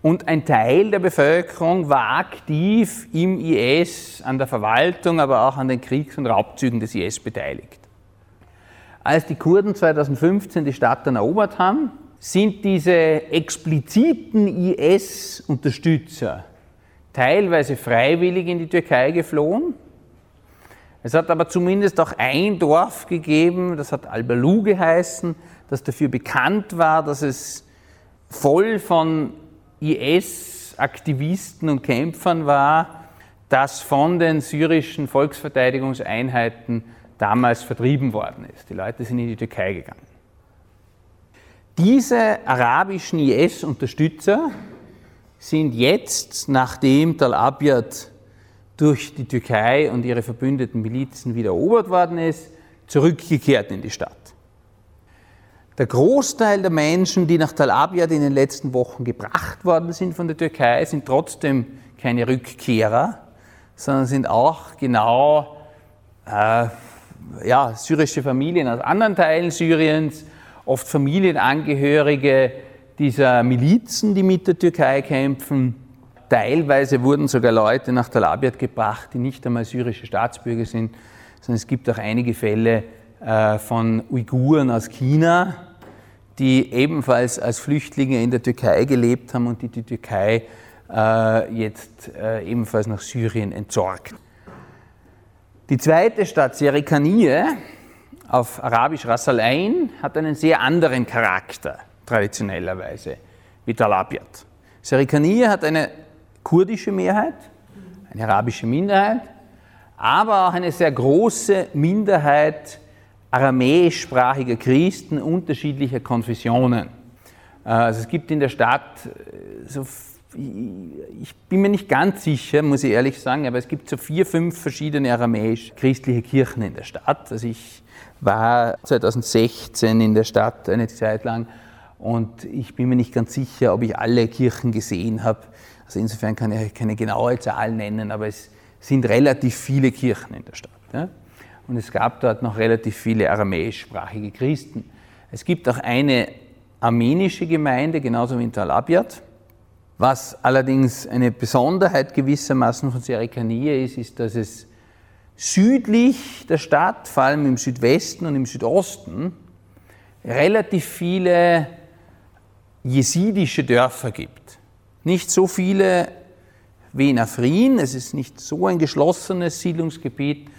Und ein Teil der Bevölkerung war aktiv im IS, an der Verwaltung, aber auch an den Kriegs- und Raubzügen des IS beteiligt. Als die Kurden 2015 die Stadt dann erobert haben, sind diese expliziten IS-Unterstützer teilweise freiwillig in die Türkei geflohen. Es hat aber zumindest auch ein Dorf gegeben, das hat Albalu geheißen, das dafür bekannt war, dass es voll von IS-Aktivisten und Kämpfern war, das von den syrischen Volksverteidigungseinheiten damals vertrieben worden ist. Die Leute sind in die Türkei gegangen. Diese arabischen IS-Unterstützer sind jetzt, nachdem Tal Abyad durch die Türkei und ihre verbündeten Milizen wieder erobert worden ist, zurückgekehrt in die Stadt. Der Großteil der Menschen, die nach Tal Abyad in den letzten Wochen gebracht worden sind von der Türkei, sind trotzdem keine Rückkehrer, sondern sind auch genau äh, ja, syrische Familien aus anderen Teilen Syriens, oft Familienangehörige dieser Milizen, die mit der Türkei kämpfen. Teilweise wurden sogar Leute nach Tal Abyad gebracht, die nicht einmal syrische Staatsbürger sind, sondern es gibt auch einige Fälle äh, von Uiguren aus China, die ebenfalls als Flüchtlinge in der Türkei gelebt haben und die die Türkei äh, jetzt äh, ebenfalls nach Syrien entsorgt. Die zweite Stadt, Serikanie, auf Arabisch Ras Al Ain, hat einen sehr anderen Charakter traditionellerweise wie Tal Abyad. Serikanie hat eine kurdische Mehrheit, eine arabische Minderheit, aber auch eine sehr große Minderheit aramäischsprachiger Christen unterschiedlicher Konfessionen. Äh, also es gibt in der Stadt, äh, so, ich bin mir nicht ganz sicher, muss ich ehrlich sagen, aber es gibt so vier, fünf verschiedene aramäisch-christliche Kirchen in der Stadt. Also ich war 2016 in der Stadt eine Zeit lang und ich bin mir nicht ganz sicher, ob ich alle Kirchen gesehen habe. Also insofern kann ich keine genaue Zahl nennen, aber es sind relativ viele Kirchen in der Stadt. Ja? Und es gab dort noch relativ viele aramäischsprachige Christen. Es gibt auch eine armenische Gemeinde, genauso wie in Tal Abyad. Was allerdings eine Besonderheit gewissermaßen von Serikanie ist, ist, dass es südlich der Stadt, vor allem im Südwesten und im Südosten, relativ viele jesidische Dörfer gibt. Nicht so viele wie in Afrin, es ist nicht so ein geschlossenes Siedlungsgebiet,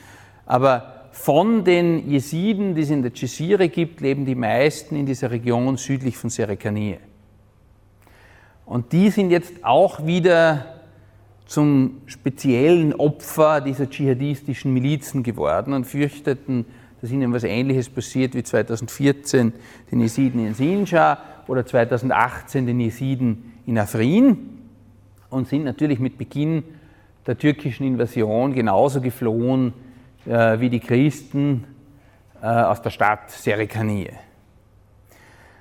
aber von den Jesiden, die es in der Jezire gibt, leben die meisten in dieser Region südlich von Serekanie. Und die sind jetzt auch wieder zum speziellen Opfer dieser dschihadistischen Milizen geworden und fürchteten, dass ihnen was Ähnliches passiert wie 2014 den Jesiden in Sinjar oder 2018 den Jesiden in Afrin und sind natürlich mit Beginn der türkischen Invasion genauso geflohen äh, wie die Christen äh, aus der Stadt Serikanie.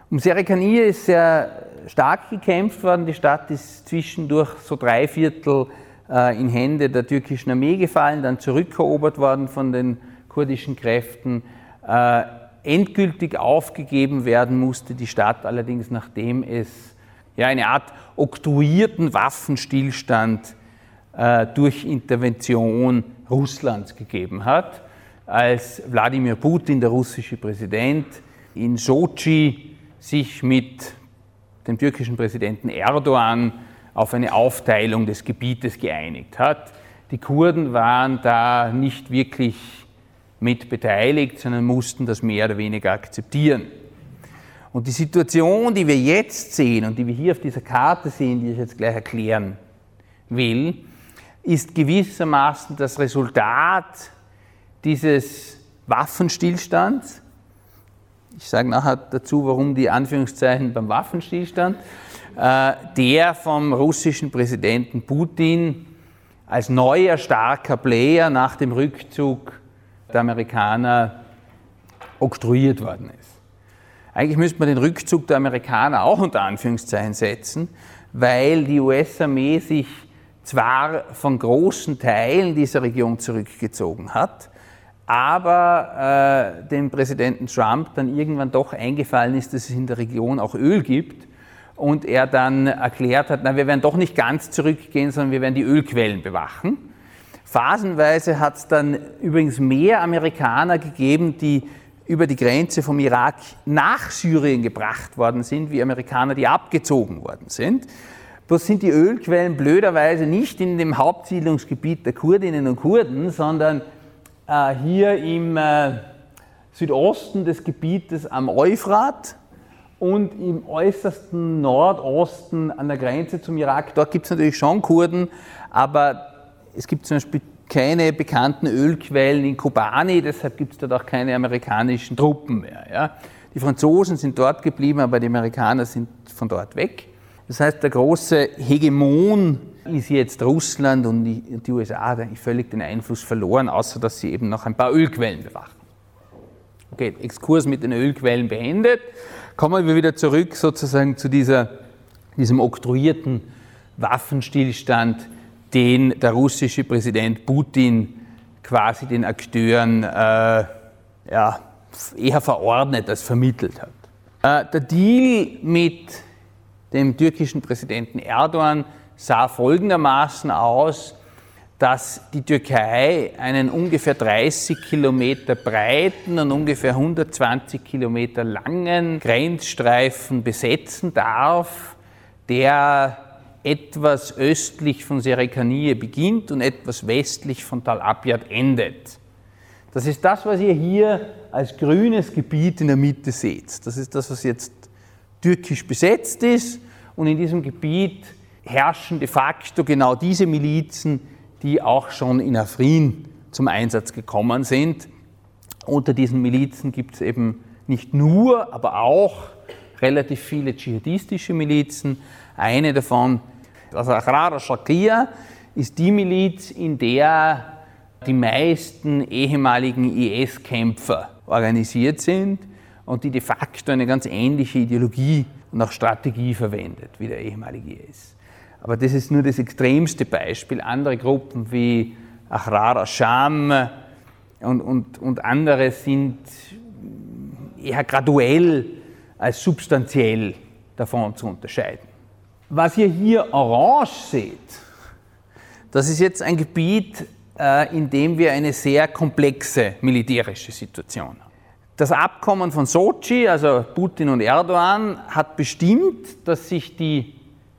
Um Serikanie ist sehr stark gekämpft worden. Die Stadt ist zwischendurch so drei Viertel äh, in Hände der türkischen Armee gefallen, dann zurückerobert worden von den kurdischen Kräften. Äh, endgültig aufgegeben werden musste die Stadt allerdings, nachdem es ja, eine Art oktroyierten Waffenstillstand durch Intervention Russlands gegeben hat, als Wladimir Putin, der russische Präsident, in Sochi sich mit dem türkischen Präsidenten Erdogan auf eine Aufteilung des Gebietes geeinigt hat. Die Kurden waren da nicht wirklich mit beteiligt, sondern mussten das mehr oder weniger akzeptieren. Und die Situation, die wir jetzt sehen und die wir hier auf dieser Karte sehen, die ich jetzt gleich erklären will, ist gewissermaßen das Resultat dieses Waffenstillstands. Ich sage nachher dazu, warum die Anführungszeichen beim Waffenstillstand, äh, der vom russischen Präsidenten Putin als neuer starker Player nach dem Rückzug der Amerikaner oktroyiert worden ist. Eigentlich müsste man den Rückzug der Amerikaner auch unter Anführungszeichen setzen, weil die US-Armee sich zwar von großen Teilen dieser Region zurückgezogen hat, aber äh, dem Präsidenten Trump dann irgendwann doch eingefallen ist, dass es in der Region auch Öl gibt und er dann erklärt hat, na, wir werden doch nicht ganz zurückgehen, sondern wir werden die Ölquellen bewachen. Phasenweise hat es dann übrigens mehr Amerikaner gegeben, die über die Grenze vom Irak nach Syrien gebracht worden sind, wie Amerikaner, die abgezogen worden sind. Bloß sind die Ölquellen blöderweise nicht in dem Hauptsiedlungsgebiet der Kurdinnen und Kurden, sondern äh, hier im äh, Südosten des Gebietes am Euphrat und im äußersten Nordosten an der Grenze zum Irak. Dort gibt es natürlich schon Kurden, aber es gibt zum Beispiel keine bekannten Ölquellen in Kobani, deshalb gibt es dort auch keine amerikanischen Truppen mehr. Ja. Die Franzosen sind dort geblieben, aber die Amerikaner sind von dort weg. Das heißt, der große Hegemon ist jetzt Russland und die, USA haben völlig den Einfluss verloren, außer dass sie eben noch ein paar Ölquellen bewachen. Okay, Exkurs mit den Ölquellen beendet. Kommen wir wieder zurück sozusagen zu dieser, diesem oktroyierten Waffenstillstand, den der russische Präsident Putin quasi den Akteuren äh, ja, eher verordnet als vermittelt hat. Äh, der Deal mit dem türkischen Präsidenten Erdogan sah folgendermaßen aus, dass die Türkei einen ungefähr 30 Kilometer breiten und ungefähr 120 Kilometer langen Grenzstreifen besetzen darf, der etwas östlich von Serekanie beginnt und etwas westlich von Tal Abyad endet. Das ist das, was ihr hier als grünes Gebiet in der Mitte seht. Das ist das, was jetzt türkisch besetzt ist und in diesem Gebiet herrschen de facto genau diese Milizen, die auch schon in Afrin zum Einsatz gekommen sind. Unter diesen Milizen gibt es eben nicht nur, aber auch relativ viele dschihadistische Milizen. Eine davon, also Ahrar Shakir, ist die Miliz, in der die meisten ehemaligen IS-Kämpfer organisiert sind und die de facto eine ganz ähnliche Ideologie und auch Strategie verwendet wie der ehemalige IS. Aber das ist nur das extremste Beispiel. Andere Gruppen wie Ahrar Asham und, und, und andere sind eher graduell als substanziell davon zu unterscheiden. Was ihr hier orange seht, das ist jetzt ein Gebiet, äh, in dem wir eine sehr komplexe militärische Situation haben. Das Abkommen von Sochi, also Putin und Erdogan, hat bestimmt, dass sich die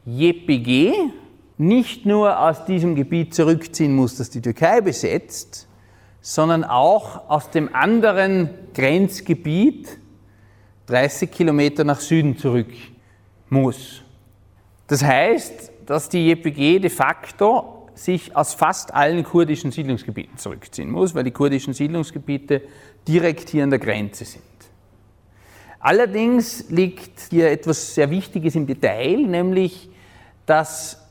JPG nicht nur aus diesem Gebiet zurückziehen muss, das die Türkei besetzt, sondern auch aus dem anderen Grenzgebiet 30 Kilometer nach Süden zurück muss. Das heißt, dass die JPG de facto sich aus fast allen kurdischen Siedlungsgebieten zurückziehen muss, weil die kurdischen Siedlungsgebiete direkt hier an der Grenze sind. Allerdings liegt hier etwas sehr Wichtiges im Detail, nämlich dass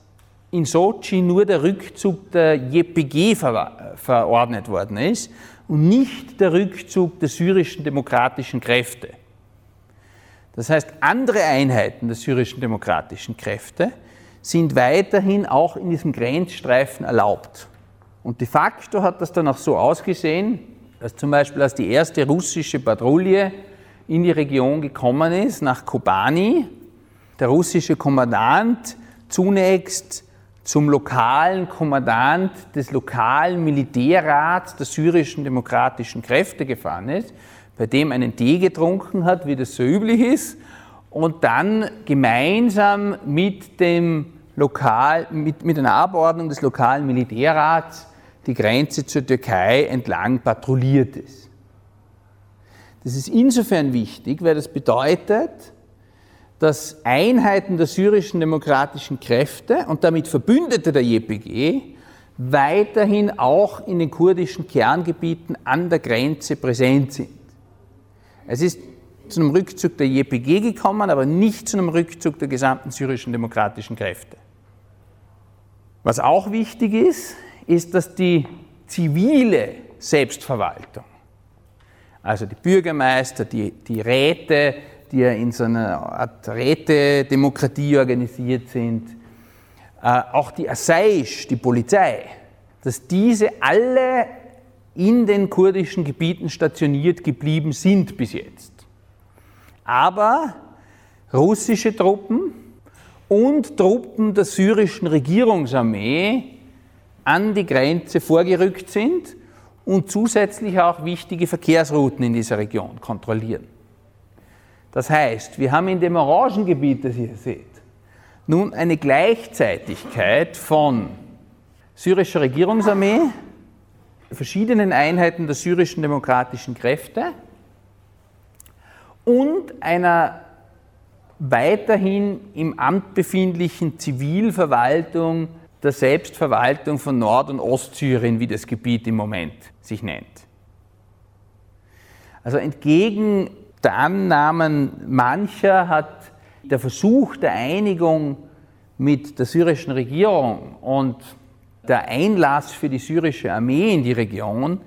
in Sochi nur der Rückzug der JPG ver verordnet worden ist und nicht der Rückzug der syrischen demokratischen Kräfte. Das heißt, andere Einheiten der syrischen demokratischen Kräfte sind weiterhin auch in diesem Grenzstreifen erlaubt. Und de facto hat das dann auch so ausgesehen, dass zum Beispiel als die erste russische Patrouille in die Region gekommen ist, nach Kobani, der russische Kommandant zunächst zum lokalen Kommandant des lokalen Militärrats der syrischen demokratischen Kräfte gefahren ist, bei dem einen Tee getrunken hat, wie das so üblich ist, und dann gemeinsam mit dem Lokal, mit, mit einer Abordnung des lokalen Militärrats die Grenze zur Türkei entlang patrouilliert ist. Das ist insofern wichtig, weil das bedeutet, dass Einheiten der syrischen demokratischen Kräfte und damit Verbündete der JPG weiterhin auch in den kurdischen Kerngebieten an der Grenze präsent sind. Es ist zu einem Rückzug der JPG gekommen, aber nicht zu einem Rückzug der gesamten syrischen demokratischen Kräfte. Was auch wichtig ist, ist, dass die zivile Selbstverwaltung, also die Bürgermeister, die, die Räte, die ja in so einer Art Rätedemokratie organisiert sind, äh, auch die Assaish, die Polizei, dass diese alle in den kurdischen Gebieten stationiert geblieben sind bis jetzt. Aber russische Truppen und Truppen der syrischen Regierungsarmee an die Grenze vorgerückt sind und zusätzlich auch wichtige Verkehrsrouten in dieser Region kontrollieren. Das heißt, wir haben in dem Orangengebiet, das ihr seht, nun eine Gleichzeitigkeit von syrischer Regierungsarmee, verschiedenen Einheiten der syrischen demokratischen Kräfte und einer weiterhin im Amt befindlichen Zivilverwaltung der Selbstverwaltung von Nord- und Ostsyrien, wie das Gebiet im Moment sich nennt. Also entgegen der Annahmen mancher hat der Versuch der Einigung mit der syrischen Regierung und der Einlass für die syrische Armee in die Region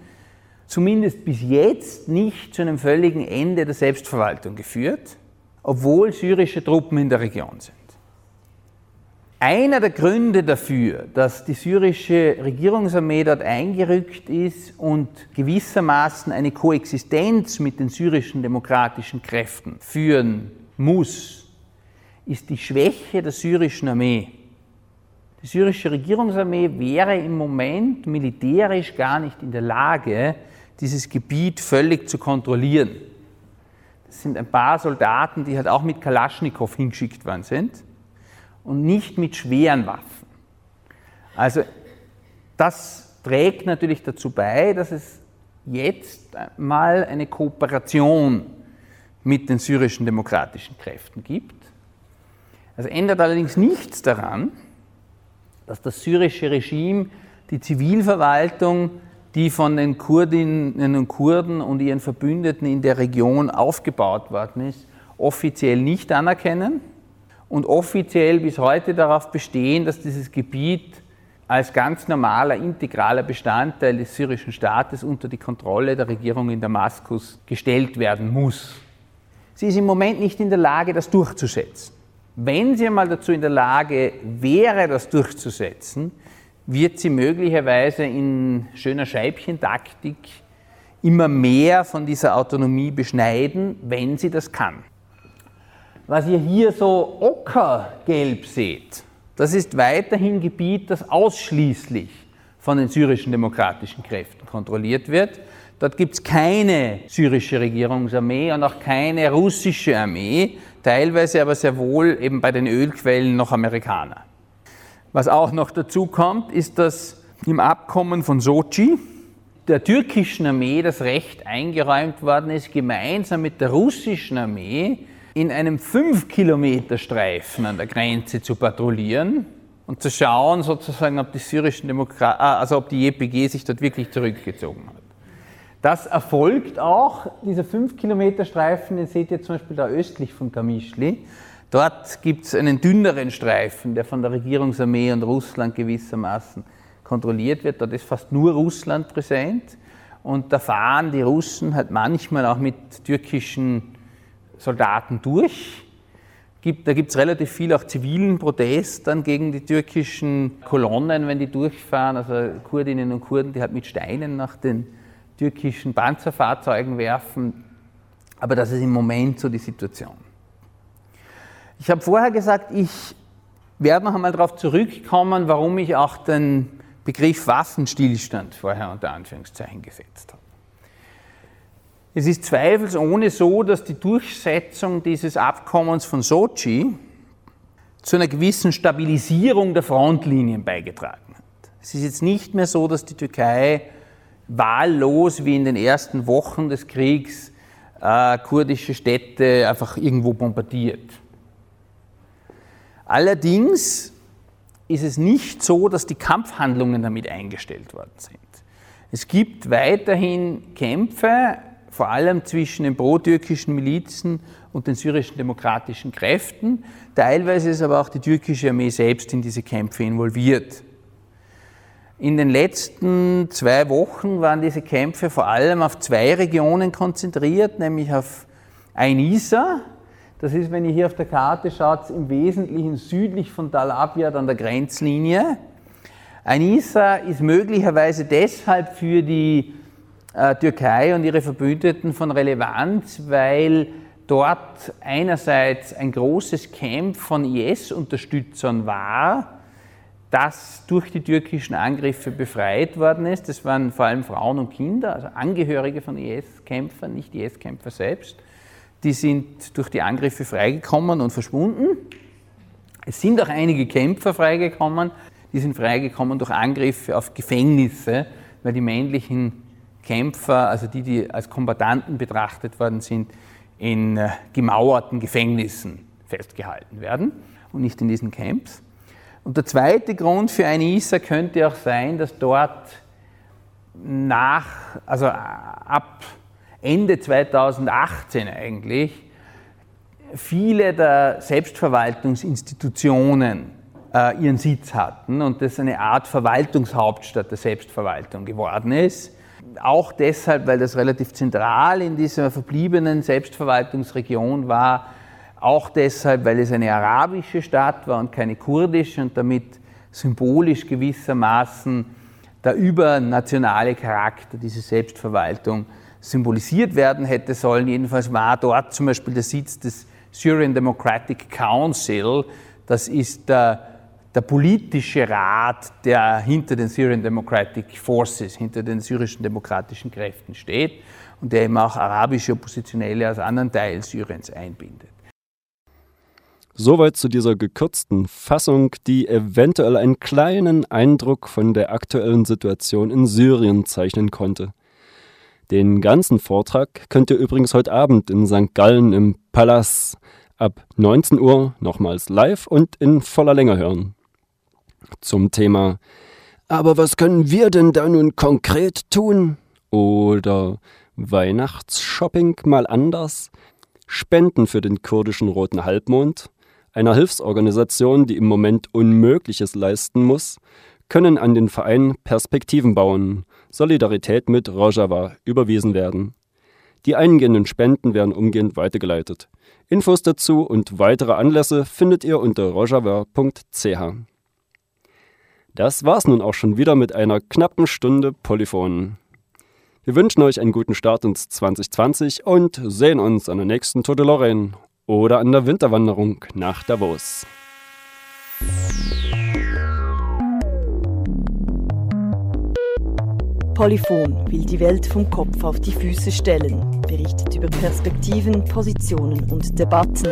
zumindest bis jetzt nicht zu einem völligen Ende der Selbstverwaltung geführt, obwohl syrische Truppen in der Region sind. Einer der Gründe dafür, dass die syrische Regierungsarmee dort eingerückt ist und gewissermaßen eine Koexistenz mit den syrischen demokratischen Kräften führen muss, ist die Schwäche der syrischen Armee. Die syrische Regierungsarmee wäre im Moment militärisch gar nicht in der Lage, dieses Gebiet völlig zu kontrollieren. Das sind ein paar Soldaten, die halt auch mit Kalaschnikow hingeschickt worden sind und nicht mit schweren Waffen. Also das trägt natürlich dazu bei, dass es jetzt mal eine Kooperation mit den syrischen demokratischen Kräften gibt. Das ändert allerdings nichts daran, dass das syrische Regime die Zivilverwaltung die von den Kurdinnen und Kurden und ihren Verbündeten in der Region aufgebaut worden ist, offiziell nicht anerkennen und offiziell bis heute darauf bestehen, dass dieses Gebiet als ganz normaler, integraler Bestandteil des syrischen Staates unter die Kontrolle der Regierung in Damaskus gestellt werden muss. Sie ist im Moment nicht in der Lage, das durchzusetzen. Wenn sie einmal dazu in der Lage wäre, das durchzusetzen, wird sie möglicherweise in schöner Scheibchentaktik immer mehr von dieser Autonomie beschneiden, wenn sie das kann. Was ihr hier so ockergelb seht, das ist weiterhin Gebiet, das ausschließlich von den syrischen demokratischen Kräften kontrolliert wird. Dort gibt es keine syrische Regierungsarmee und auch keine russische Armee, teilweise aber sehr wohl eben bei den Ölquellen noch Amerikaner. Was auch noch dazu kommt, ist, dass im Abkommen von Sochi der türkischen Armee das Recht eingeräumt worden ist, gemeinsam mit der russischen Armee in einem 5-Kilometer-Streifen an der Grenze zu patrouillieren und zu schauen, sozusagen, ob die syrischen Demokraten, ah, also ob die JPG sich dort wirklich zurückgezogen hat. Das erfolgt auch, dieser 5-Kilometer-Streifen, den seht ihr zum Beispiel da östlich von Kamischli. Dort gibt es einen dünneren Streifen, der von der Regierungsarmee und Russland gewissermaßen kontrolliert wird. Dort ist fast nur Russland präsent. Und da fahren die Russen halt manchmal auch mit türkischen Soldaten durch. da gibt es relativ viel auch zivilen Protest dann gegen die türkischen Kolonnen, wenn die durchfahren. Also Kurdinnen und Kurden, die halt mit Steinen nach den türkischen Panzerfahrzeugen werfen. Aber das ist im Moment so die Situation. Ich habe vorher gesagt, ich werde noch einmal darauf zurückkommen, warum ich auch den Begriff Waffenstillstand vorher unter Anführungszeichen gesetzt habe. Es ist zweifelsohne so, dass die Durchsetzung dieses Abkommens von Sochi zu einer gewissen Stabilisierung der Frontlinien beigetragen hat. Es ist jetzt nicht mehr so, dass die Türkei wahllos wie in den ersten Wochen des Kriegs äh, kurdische Städte einfach irgendwo bombardiert. Allerdings ist es nicht so, dass die Kampfhandlungen damit eingestellt worden sind. Es gibt weiterhin Kämpfe, vor allem zwischen den pro-türkischen Milizen und den syrischen demokratischen Kräften. Teilweise ist aber auch die türkische Armee selbst in diese Kämpfe involviert. In den letzten zwei Wochen waren diese Kämpfe vor allem auf zwei Regionen konzentriert, nämlich auf Ainisa, das ist, wenn ihr hier auf der Karte schaut, im Wesentlichen südlich von Tal Abyad an der Grenzlinie. Anissa ist möglicherweise deshalb für die äh, Türkei und ihre Verbündeten von Relevanz, weil dort einerseits ein großes Camp von IS-Unterstützern war, das durch die türkischen Angriffe befreit worden ist. Das waren vor allem Frauen und Kinder, also Angehörige von IS-Kämpfern, nicht IS-Kämpfer selbst die sind durch die Angriffe freigekommen und verschwunden. Es sind auch einige Kämpfer freigekommen, die sind freigekommen durch Angriffe auf Gefängnisse, weil die männlichen Kämpfer, also die, die als Kombattanten betrachtet worden sind, in äh, gemauerten Gefängnissen festgehalten werden und nicht in diesen Camps. Und der zweite Grund für eine ISA könnte auch sein, dass dort nach, also ab Ende 2018 eigentlich viele der Selbstverwaltungsinstitutionen äh, ihren Sitz hatten und das eine Art Verwaltungshauptstadt der Selbstverwaltung geworden ist. Auch deshalb, weil das relativ zentral in dieser verbliebenen Selbstverwaltungsregion war, auch deshalb, weil es eine arabische Stadt war und keine kurdische und damit symbolisch gewissermaßen der übernationale Charakter dieser Selbstverwaltung symbolisiert werden hätte sollen. Jedenfalls war dort zum Beispiel der Sitz des Syrian Democratic Council. Das ist der, der politische Rat, der hinter den Syrian Democratic Forces, hinter den syrischen demokratischen Kräften steht und der eben auch arabische Oppositionelle aus anderen Teilen Syriens einbindet.
Soweit zu dieser gekürzten Fassung, die eventuell einen kleinen Eindruck von der aktuellen Situation in Syrien zeichnen konnte. Den ganzen Vortrag könnt ihr übrigens heute Abend in St. Gallen im Palast ab 19 Uhr nochmals live und in voller Länge hören. Zum Thema Aber was können wir denn da nun konkret tun? Oder Weihnachtsshopping mal anders? Spenden für den kurdischen Roten Halbmond? Einer Hilfsorganisation, die im Moment Unmögliches leisten muss, können an den Verein Perspektiven bauen, Solidarität mit Rojava überwiesen werden. Die eingehenden Spenden werden umgehend weitergeleitet. Infos dazu und weitere Anlässe findet ihr unter rojava.ch. Das war's nun auch schon wieder mit einer knappen Stunde Polyphon. Wir wünschen euch einen guten Start ins 2020 und sehen uns an der nächsten Tote Lorraine oder an der Winterwanderung nach Davos.
Polyphon will die Welt vom Kopf auf die Füße stellen, berichtet über Perspektiven, Positionen und Debatten.